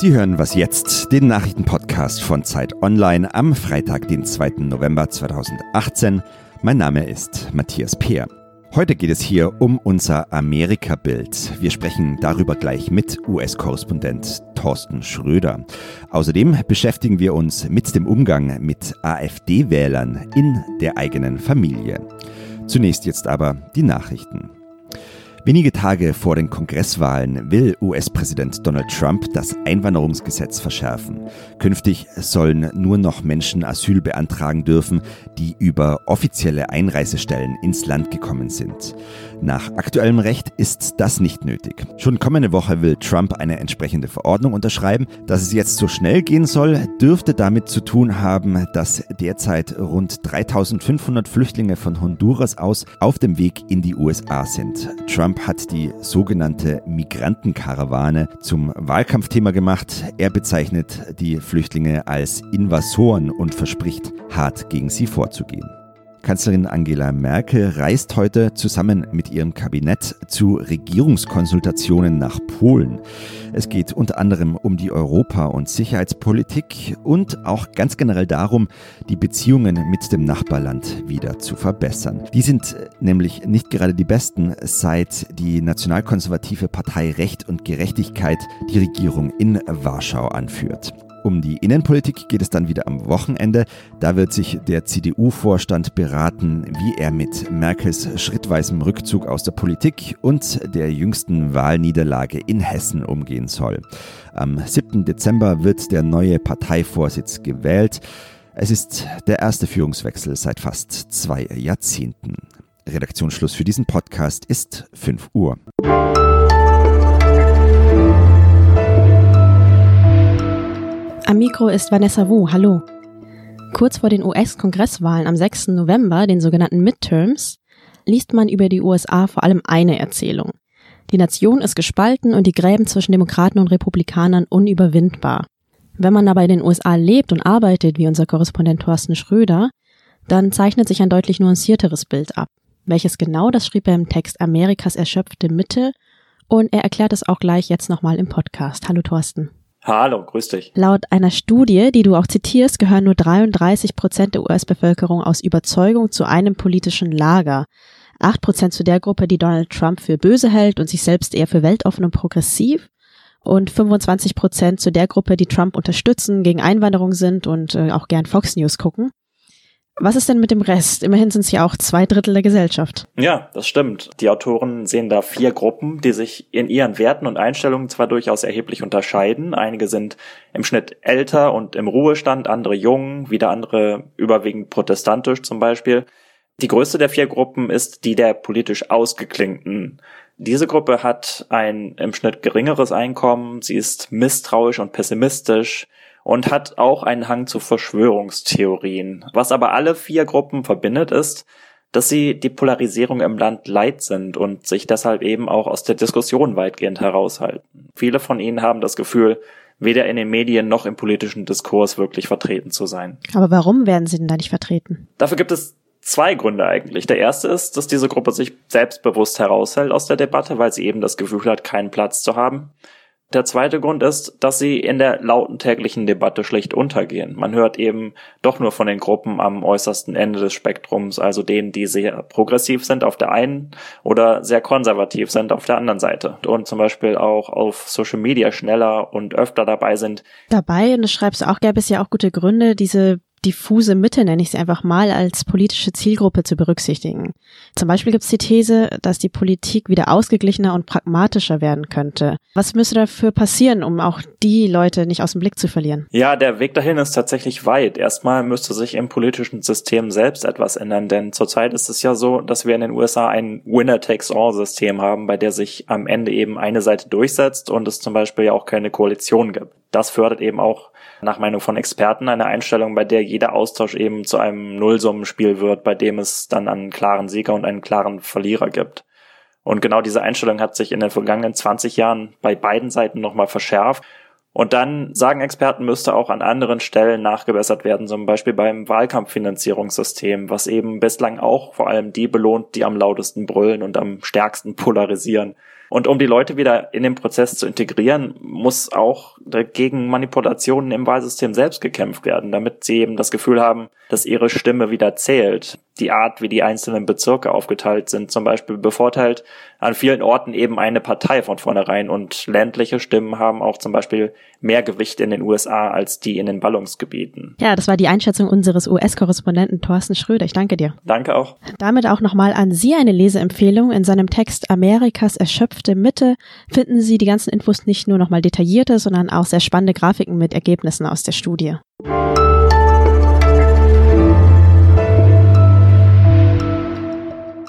Sie hören was jetzt, den Nachrichtenpodcast von Zeit Online am Freitag, den 2. November 2018. Mein Name ist Matthias Peer. Heute geht es hier um unser Amerika-Bild. Wir sprechen darüber gleich mit US-Korrespondent Thorsten Schröder. Außerdem beschäftigen wir uns mit dem Umgang mit AfD-Wählern in der eigenen Familie. Zunächst jetzt aber die Nachrichten. Wenige Tage vor den Kongresswahlen will US-Präsident Donald Trump das Einwanderungsgesetz verschärfen. Künftig sollen nur noch Menschen Asyl beantragen dürfen, die über offizielle Einreisestellen ins Land gekommen sind. Nach aktuellem Recht ist das nicht nötig. Schon kommende Woche will Trump eine entsprechende Verordnung unterschreiben. Dass es jetzt so schnell gehen soll, dürfte damit zu tun haben, dass derzeit rund 3500 Flüchtlinge von Honduras aus auf dem Weg in die USA sind. Trump Trump hat die sogenannte Migrantenkarawane zum Wahlkampfthema gemacht. Er bezeichnet die Flüchtlinge als Invasoren und verspricht, hart gegen sie vorzugehen. Kanzlerin Angela Merkel reist heute zusammen mit ihrem Kabinett zu Regierungskonsultationen nach Polen. Es geht unter anderem um die Europa- und Sicherheitspolitik und auch ganz generell darum, die Beziehungen mit dem Nachbarland wieder zu verbessern. Die sind nämlich nicht gerade die besten, seit die nationalkonservative Partei Recht und Gerechtigkeit die Regierung in Warschau anführt. Um die Innenpolitik geht es dann wieder am Wochenende. Da wird sich der CDU-Vorstand beraten, wie er mit Merkels schrittweisem Rückzug aus der Politik und der jüngsten Wahlniederlage in Hessen umgehen soll. Am 7. Dezember wird der neue Parteivorsitz gewählt. Es ist der erste Führungswechsel seit fast zwei Jahrzehnten. Redaktionsschluss für diesen Podcast ist 5 Uhr. Mikro ist Vanessa Wu. Hallo. Kurz vor den US-Kongresswahlen am 6. November, den sogenannten Midterms, liest man über die USA vor allem eine Erzählung. Die Nation ist gespalten und die Gräben zwischen Demokraten und Republikanern unüberwindbar. Wenn man aber in den USA lebt und arbeitet, wie unser Korrespondent Thorsten Schröder, dann zeichnet sich ein deutlich nuancierteres Bild ab. Welches genau, das schrieb er im Text Amerikas erschöpfte Mitte und er erklärt es auch gleich jetzt nochmal im Podcast. Hallo Thorsten. Hallo, grüß dich. Laut einer Studie, die du auch zitierst, gehören nur 33 Prozent der US-Bevölkerung aus Überzeugung zu einem politischen Lager. Acht Prozent zu der Gruppe, die Donald Trump für böse hält und sich selbst eher für weltoffen und progressiv. Und 25 Prozent zu der Gruppe, die Trump unterstützen, gegen Einwanderung sind und äh, auch gern Fox News gucken. Was ist denn mit dem Rest? Immerhin sind es ja auch zwei Drittel der Gesellschaft. Ja, das stimmt. Die Autoren sehen da vier Gruppen, die sich in ihren Werten und Einstellungen zwar durchaus erheblich unterscheiden. Einige sind im Schnitt älter und im Ruhestand, andere jung, wieder andere überwiegend protestantisch zum Beispiel. Die größte der vier Gruppen ist die der politisch Ausgeklingten. Diese Gruppe hat ein im Schnitt geringeres Einkommen, sie ist misstrauisch und pessimistisch, und hat auch einen Hang zu Verschwörungstheorien. Was aber alle vier Gruppen verbindet ist, dass sie die Polarisierung im Land leid sind und sich deshalb eben auch aus der Diskussion weitgehend heraushalten. Viele von ihnen haben das Gefühl, weder in den Medien noch im politischen Diskurs wirklich vertreten zu sein. Aber warum werden sie denn da nicht vertreten? Dafür gibt es zwei Gründe eigentlich. Der erste ist, dass diese Gruppe sich selbstbewusst heraushält aus der Debatte, weil sie eben das Gefühl hat, keinen Platz zu haben. Der zweite Grund ist, dass sie in der lauten täglichen Debatte schlicht untergehen. Man hört eben doch nur von den Gruppen am äußersten Ende des Spektrums, also denen, die sehr progressiv sind auf der einen oder sehr konservativ sind auf der anderen Seite und zum Beispiel auch auf Social Media schneller und öfter dabei sind. Dabei, und das schreibst du auch, gäbe es ja auch gute Gründe, diese diffuse Mitte, nenne ich sie einfach mal, als politische Zielgruppe zu berücksichtigen. Zum Beispiel gibt es die These, dass die Politik wieder ausgeglichener und pragmatischer werden könnte. Was müsste dafür passieren, um auch die Leute nicht aus dem Blick zu verlieren? Ja, der Weg dahin ist tatsächlich weit. Erstmal müsste sich im politischen System selbst etwas ändern, denn zurzeit ist es ja so, dass wir in den USA ein Winner-Takes-All-System haben, bei der sich am Ende eben eine Seite durchsetzt und es zum Beispiel ja auch keine Koalition gibt. Das fördert eben auch nach Meinung von Experten eine Einstellung, bei der jeder Austausch eben zu einem Nullsummenspiel wird, bei dem es dann einen klaren Sieger und einen klaren Verlierer gibt. Und genau diese Einstellung hat sich in den vergangenen 20 Jahren bei beiden Seiten nochmal verschärft. Und dann sagen Experten, müsste auch an anderen Stellen nachgebessert werden, zum Beispiel beim Wahlkampffinanzierungssystem, was eben bislang auch vor allem die belohnt, die am lautesten brüllen und am stärksten polarisieren. Und um die Leute wieder in den Prozess zu integrieren, muss auch gegen Manipulationen im Wahlsystem selbst gekämpft werden, damit sie eben das Gefühl haben, dass ihre Stimme wieder zählt. Die Art, wie die einzelnen Bezirke aufgeteilt sind, zum Beispiel bevorteilt an vielen Orten eben eine Partei von vornherein und ländliche Stimmen haben auch zum Beispiel mehr Gewicht in den USA als die in den Ballungsgebieten. Ja, das war die Einschätzung unseres US-Korrespondenten Thorsten Schröder. Ich danke dir. Danke auch. Damit auch nochmal an Sie eine Leseempfehlung. In seinem Text Amerikas erschöpfte Mitte finden Sie die ganzen Infos nicht nur nochmal detaillierte, sondern auch sehr spannende Grafiken mit Ergebnissen aus der Studie.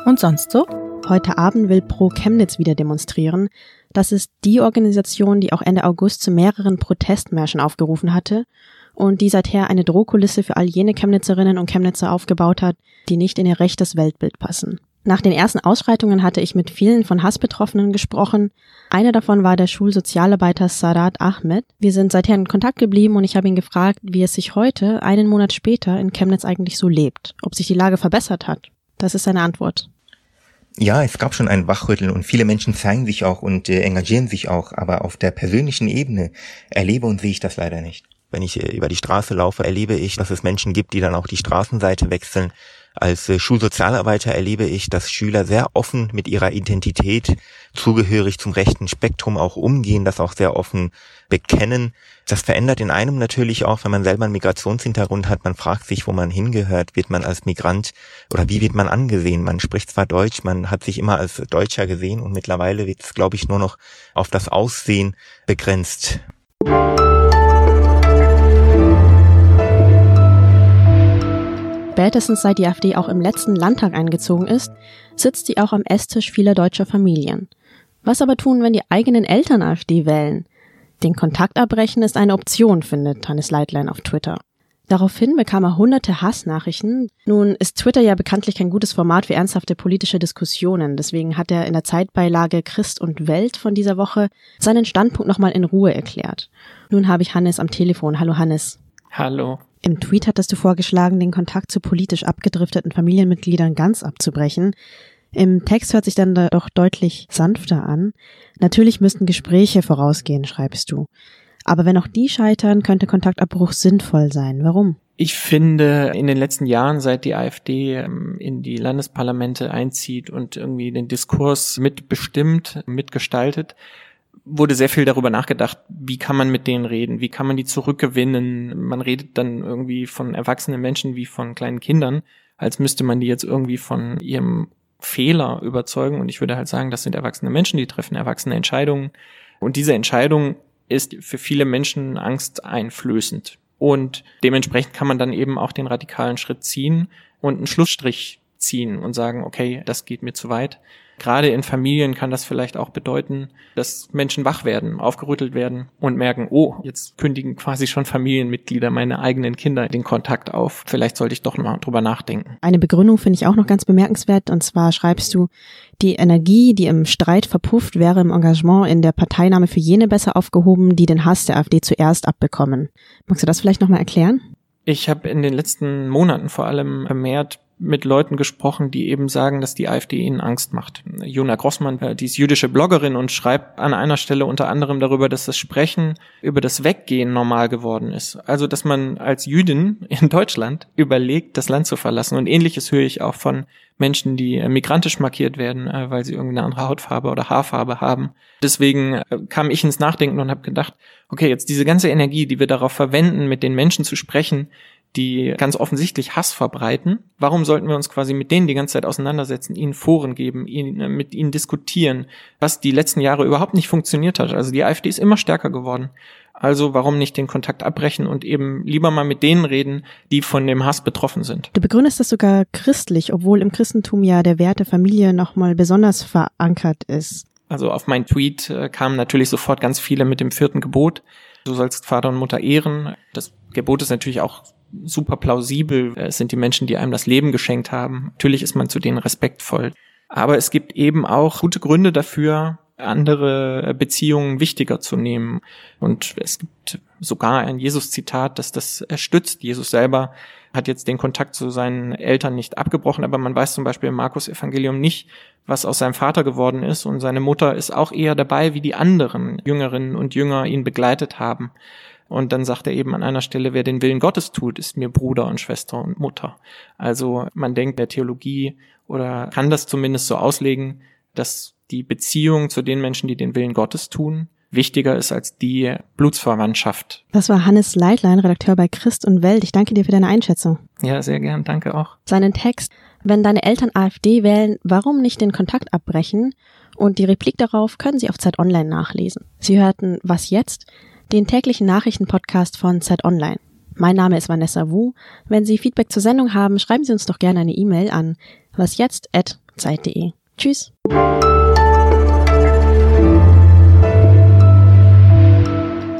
Und sonst so? Heute Abend will Pro Chemnitz wieder demonstrieren. Das ist die Organisation, die auch Ende August zu mehreren Protestmärschen aufgerufen hatte und die seither eine Drohkulisse für all jene Chemnitzerinnen und Chemnitzer aufgebaut hat, die nicht in ihr rechtes Weltbild passen. Nach den ersten Ausschreitungen hatte ich mit vielen von Hassbetroffenen gesprochen. Einer davon war der Schulsozialarbeiter Sadat Ahmed. Wir sind seither in Kontakt geblieben und ich habe ihn gefragt, wie es sich heute, einen Monat später, in Chemnitz eigentlich so lebt, ob sich die Lage verbessert hat. Das ist seine Antwort. Ja, es gab schon ein Wachrütteln und viele Menschen zeigen sich auch und äh, engagieren sich auch, aber auf der persönlichen Ebene erlebe und sehe ich das leider nicht. Wenn ich äh, über die Straße laufe, erlebe ich, dass es Menschen gibt, die dann auch die Straßenseite wechseln. Als äh, Schulsozialarbeiter erlebe ich, dass Schüler sehr offen mit ihrer Identität zugehörig zum rechten Spektrum auch umgehen, das auch sehr offen bekennen. Das verändert in einem natürlich auch, wenn man selber einen Migrationshintergrund hat. Man fragt sich, wo man hingehört. Wird man als Migrant oder wie wird man angesehen? Man spricht zwar Deutsch, man hat sich immer als Deutscher gesehen und mittlerweile wird es, glaube ich, nur noch auf das Aussehen begrenzt. Spätestens seit die AfD auch im letzten Landtag eingezogen ist, sitzt sie auch am Esstisch vieler deutscher Familien. Was aber tun, wenn die eigenen Eltern AfD wählen? Den Kontakt abbrechen ist eine Option, findet Hannes Leitlein auf Twitter. Daraufhin bekam er hunderte Hassnachrichten. Nun ist Twitter ja bekanntlich kein gutes Format für ernsthafte politische Diskussionen. Deswegen hat er in der Zeitbeilage Christ und Welt von dieser Woche seinen Standpunkt nochmal in Ruhe erklärt. Nun habe ich Hannes am Telefon. Hallo Hannes. Hallo. Im Tweet hattest du vorgeschlagen, den Kontakt zu politisch abgedrifteten Familienmitgliedern ganz abzubrechen. Im Text hört sich dann da doch deutlich sanfter an. Natürlich müssten Gespräche vorausgehen, schreibst du. Aber wenn auch die scheitern, könnte Kontaktabbruch sinnvoll sein. Warum? Ich finde, in den letzten Jahren, seit die AfD ähm, in die Landesparlamente einzieht und irgendwie den Diskurs mitbestimmt, mitgestaltet, wurde sehr viel darüber nachgedacht, wie kann man mit denen reden, wie kann man die zurückgewinnen. Man redet dann irgendwie von erwachsenen Menschen wie von kleinen Kindern, als müsste man die jetzt irgendwie von ihrem Fehler überzeugen. Und ich würde halt sagen, das sind erwachsene Menschen, die treffen erwachsene Entscheidungen. Und diese Entscheidung ist für viele Menschen angsteinflößend. Und dementsprechend kann man dann eben auch den radikalen Schritt ziehen und einen Schlussstrich ziehen und sagen, okay, das geht mir zu weit. Gerade in Familien kann das vielleicht auch bedeuten, dass Menschen wach werden, aufgerüttelt werden und merken, oh, jetzt kündigen quasi schon Familienmitglieder, meine eigenen Kinder den Kontakt auf. Vielleicht sollte ich doch mal drüber nachdenken. Eine Begründung finde ich auch noch ganz bemerkenswert. Und zwar schreibst du, die Energie, die im Streit verpufft, wäre im Engagement in der Parteinahme für jene besser aufgehoben, die den Hass der AfD zuerst abbekommen. Magst du das vielleicht nochmal erklären? Ich habe in den letzten Monaten vor allem vermehrt mit Leuten gesprochen, die eben sagen, dass die AfD ihnen Angst macht. Jona Grossmann, äh, die ist jüdische Bloggerin und schreibt an einer Stelle unter anderem darüber, dass das Sprechen über das Weggehen normal geworden ist. Also, dass man als Jüdin in Deutschland überlegt, das Land zu verlassen. Und ähnliches höre ich auch von Menschen, die äh, migrantisch markiert werden, äh, weil sie irgendeine andere Hautfarbe oder Haarfarbe haben. Deswegen kam ich ins Nachdenken und habe gedacht, okay, jetzt diese ganze Energie, die wir darauf verwenden, mit den Menschen zu sprechen, die ganz offensichtlich Hass verbreiten. Warum sollten wir uns quasi mit denen die ganze Zeit auseinandersetzen, ihnen Foren geben, ihnen, äh, mit ihnen diskutieren, was die letzten Jahre überhaupt nicht funktioniert hat? Also die AfD ist immer stärker geworden. Also warum nicht den Kontakt abbrechen und eben lieber mal mit denen reden, die von dem Hass betroffen sind? Du begründest das sogar christlich, obwohl im Christentum ja der Wert der Familie nochmal besonders verankert ist. Also auf meinen Tweet äh, kamen natürlich sofort ganz viele mit dem vierten Gebot. Du sollst Vater und Mutter ehren. Das Gebot ist natürlich auch super plausibel. Es sind die Menschen, die einem das Leben geschenkt haben. Natürlich ist man zu denen respektvoll. Aber es gibt eben auch gute Gründe dafür, andere Beziehungen wichtiger zu nehmen. Und es gibt sogar ein Jesus-Zitat, das das stützt. Jesus selber hat jetzt den Kontakt zu seinen Eltern nicht abgebrochen, aber man weiß zum Beispiel im Markus-Evangelium nicht, was aus seinem Vater geworden ist und seine Mutter ist auch eher dabei, wie die anderen Jüngerinnen und Jünger ihn begleitet haben. Und dann sagt er eben an einer Stelle, wer den Willen Gottes tut, ist mir Bruder und Schwester und Mutter. Also man denkt der Theologie oder kann das zumindest so auslegen, dass die Beziehung zu den Menschen, die den Willen Gottes tun, wichtiger ist als die Blutsverwandtschaft. Das war Hannes Leitlein, Redakteur bei Christ und Welt. Ich danke dir für deine Einschätzung. Ja, sehr gern. Danke auch. Seinen Text, wenn deine Eltern AfD wählen, warum nicht den Kontakt abbrechen? Und die Replik darauf können Sie auf Zeit Online nachlesen. Sie hörten Was jetzt? Den täglichen Nachrichtenpodcast von Zeit Online. Mein Name ist Vanessa Wu. Wenn Sie Feedback zur Sendung haben, schreiben Sie uns doch gerne eine E-Mail an wasjetzt@zeit.de. Tschüss.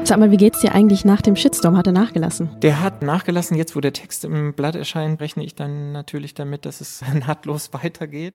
Sag mal, wie geht's dir eigentlich nach dem Shitstorm? Hat er nachgelassen? Der hat nachgelassen. Jetzt, wo der Text im Blatt erscheint, rechne ich dann natürlich damit, dass es nahtlos weitergeht.